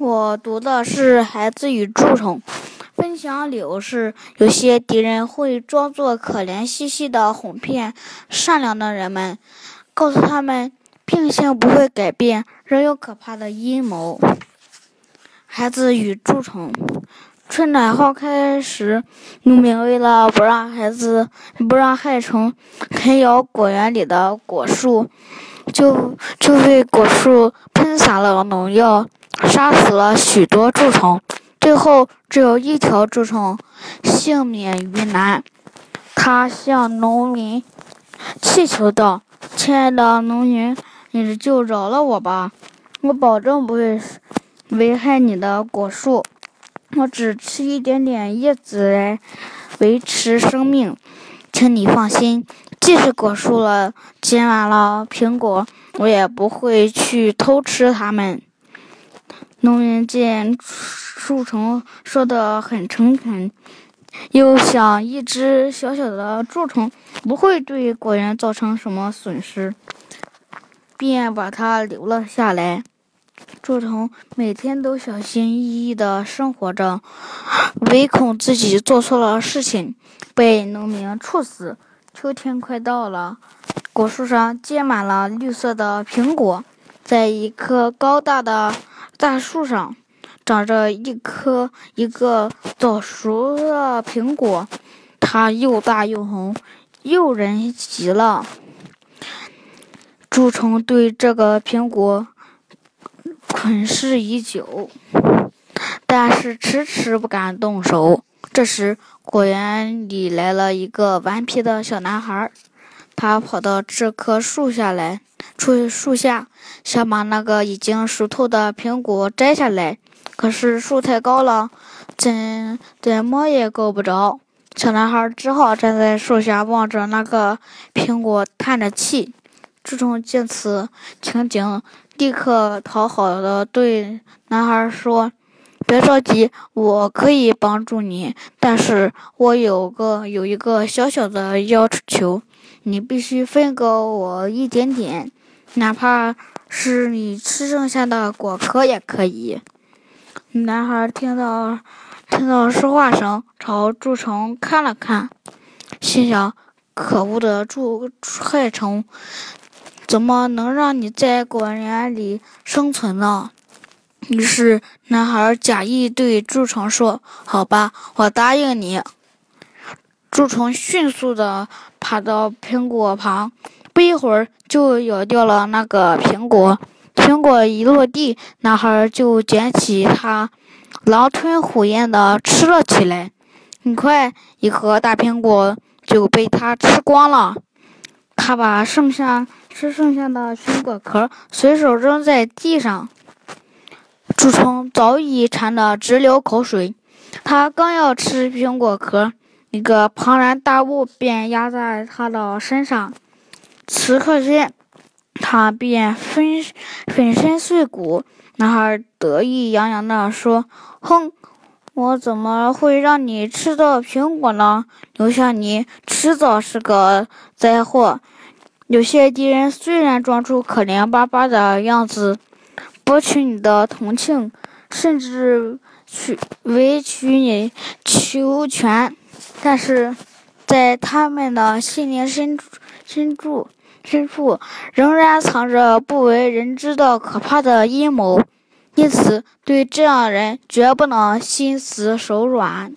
我读的是《孩子与蛀虫》，分享理由是：有些敌人会装作可怜兮兮的哄骗善良的人们，告诉他们病性不会改变，仍有可怕的阴谋。孩子与蛀虫。春暖花开时，农民为了不让孩子、不让害虫啃咬果园里的果树，就就为果树喷洒了农药。杀死了许多蛀虫，最后只有一条蛀虫幸免于难。他向农民祈求道：“亲爱的农民，你就饶了我吧，我保证不会危害你的果树。我只吃一点点叶子来维持生命，请你放心。即使果树了结满了苹果，我也不会去偷吃它们。”农民见树虫说得很诚恳，又想一只小小的蛀虫不会对果园造成什么损失，便把它留了下来。蛀虫每天都小心翼翼地生活着，唯恐自己做错了事情被农民处死。秋天快到了，果树上结满了绿色的苹果，在一棵高大的。大树上长着一颗一个早熟的苹果，它又大又红，诱人极了。蛀虫对这个苹果困视已久，但是迟迟不敢动手。这时，果园里来了一个顽皮的小男孩，他跑到这棵树下来。出树下，想把那个已经熟透的苹果摘下来，可是树太高了，怎怎么也够不着。小男孩只好站在树下，望着那个苹果，叹着气。蛀虫见此情景，立刻讨好的对男孩说：“别着急，我可以帮助你，但是我有个有一个小小的要求，你必须分给我一点点。”哪怕是你吃剩下的果壳也可以。男孩听到听到说话声，朝蛀虫看了看，心想：可恶的蛀害虫，怎么能让你在果园里生存呢？于是，男孩假意对蛀虫说：“好吧，我答应你。”蛀虫迅速的爬到苹果旁。不一会儿就咬掉了那个苹果，苹果一落地，男孩就捡起它，狼吞虎咽地吃了起来。很快，一颗大苹果就被他吃光了。他把剩下吃剩下的苹果壳随手扔在地上，蛀虫早已馋得直流口水。他刚要吃苹果壳，一个庞然大物便压在他的身上。此刻间，他便粉粉身碎骨。男孩得意洋洋地说：“哼，我怎么会让你吃到苹果呢？留下你，迟早是个灾祸。”有些敌人虽然装出可怜巴巴的样子，博取你的同情，甚至去委曲你求全，但是在他们的心灵深深处。深处仍然藏着不为人知的可怕的阴谋，因此对这样人绝不能心慈手软。